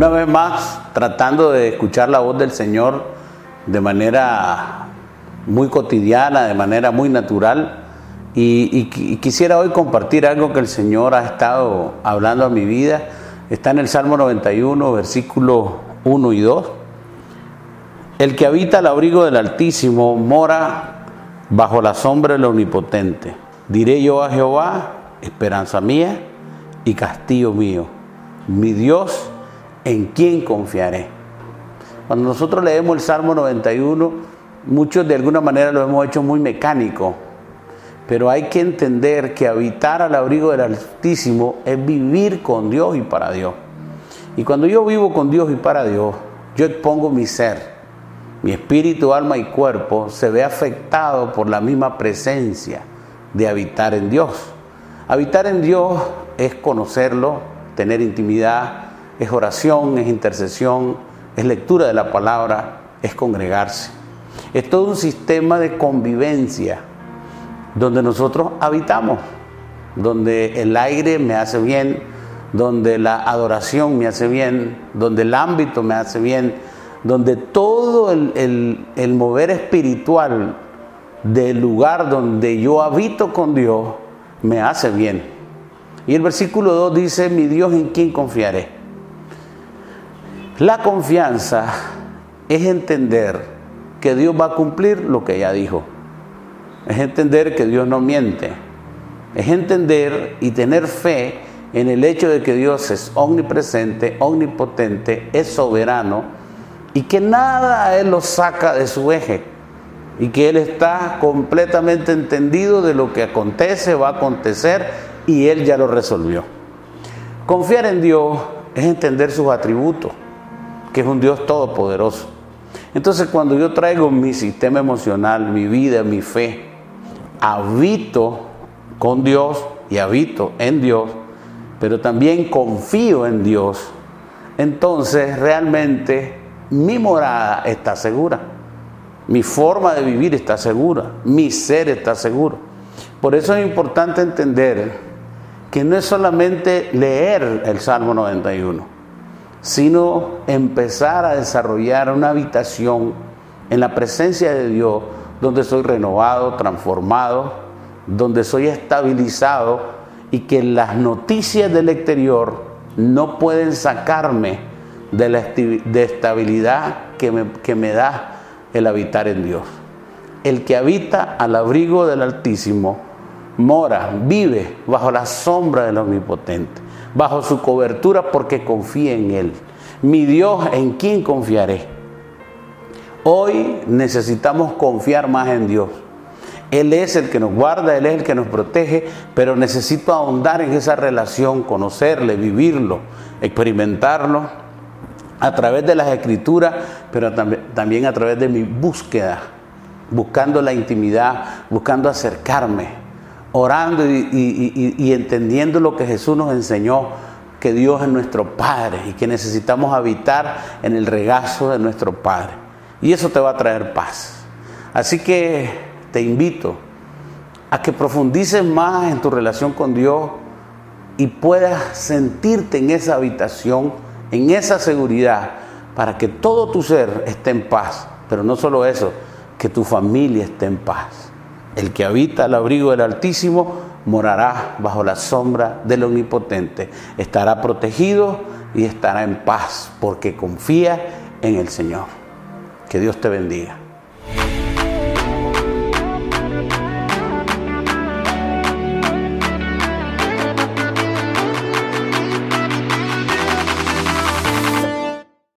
Una vez más, tratando de escuchar la voz del Señor de manera muy cotidiana, de manera muy natural. Y, quisiera hoy compartir algo que el Señor ha estado hablando a mi vida. Está en el Salmo 91, versículos 1 y 2. El que habita al abrigo del Altísimo mora bajo la sombra del Omnipotente. Diré yo a Jehová, esperanza mía y castillo mío, mi Dios en quién confiaré. Cuando nosotros leemos el Salmo 91, muchos de alguna manera lo hemos hecho muy mecánico, pero hay que entender que habitar al abrigo del Altísimo es vivir con Dios y para Dios. Y cuando yo vivo con Dios y para Dios, yo expongo mi ser, mi espíritu, alma y cuerpo se ve afectado por la misma presencia de habitar en Dios. Habitar en Dios es conocerlo, tener intimidad, es oración, es intercesión, es lectura de la palabra, es congregarse. Es todo un sistema de convivencia donde nosotros habitamos, donde el aire me hace bien, donde la adoración me hace bien, donde el ámbito me hace bien, donde todo el, el mover espiritual del lugar donde yo habito con Dios me hace bien. Y el versículo 2 dice, mi Dios en quién confiaré. La confianza es entender que Dios va a cumplir lo que ya dijo. Es entender que Dios no miente. Es entender y tener fe en el hecho de que Dios es omnipresente, omnipotente, es soberano y que nada a Él lo saca de su eje y que Él está completamente entendido de lo que acontece, va a acontecer y Él ya lo resolvió. Confiar en Dios es entender sus atributos que es un Dios todopoderoso. Entonces cuando yo traigo mi sistema emocional, mi vida, mi fe, habito con Dios y habito en Dios, pero también confío en Dios, entonces realmente mi morada está segura, mi forma de vivir está segura, mi ser está seguro. Por eso es importante entender que no es solamente leer el Salmo 91, sino empezar a desarrollar una habitación en la presencia de Dios donde soy renovado, transformado, donde soy estabilizado y que las noticias del exterior no pueden sacarme de la estabilidad que me, que me da el habitar en Dios. El que habita al abrigo del Altísimo mora, vive bajo la sombra del Omnipotente bajo su cobertura porque confía en Él. Mi Dios, ¿en quién confiaré? Hoy necesitamos confiar más en Dios. Él es el que nos guarda, Él es el que nos protege, pero necesito ahondar en esa relación, conocerle, vivirlo, experimentarlo a través de las escrituras, pero también a través de mi búsqueda, buscando la intimidad, buscando acercarme, orando y, entendiendo lo que Jesús nos enseñó, que Dios es nuestro Padre y que necesitamos habitar en el regazo de nuestro Padre. Y eso te va a traer paz. Así que te invito a que profundices más en tu relación con Dios y puedas sentirte en esa habitación, en esa seguridad, para que todo tu ser esté en paz. Pero no solo eso, que tu familia esté en paz. El que habita al abrigo del Altísimo morará bajo la sombra del Omnipotente. Estará protegido y estará en paz porque confía en el Señor. Que Dios te bendiga.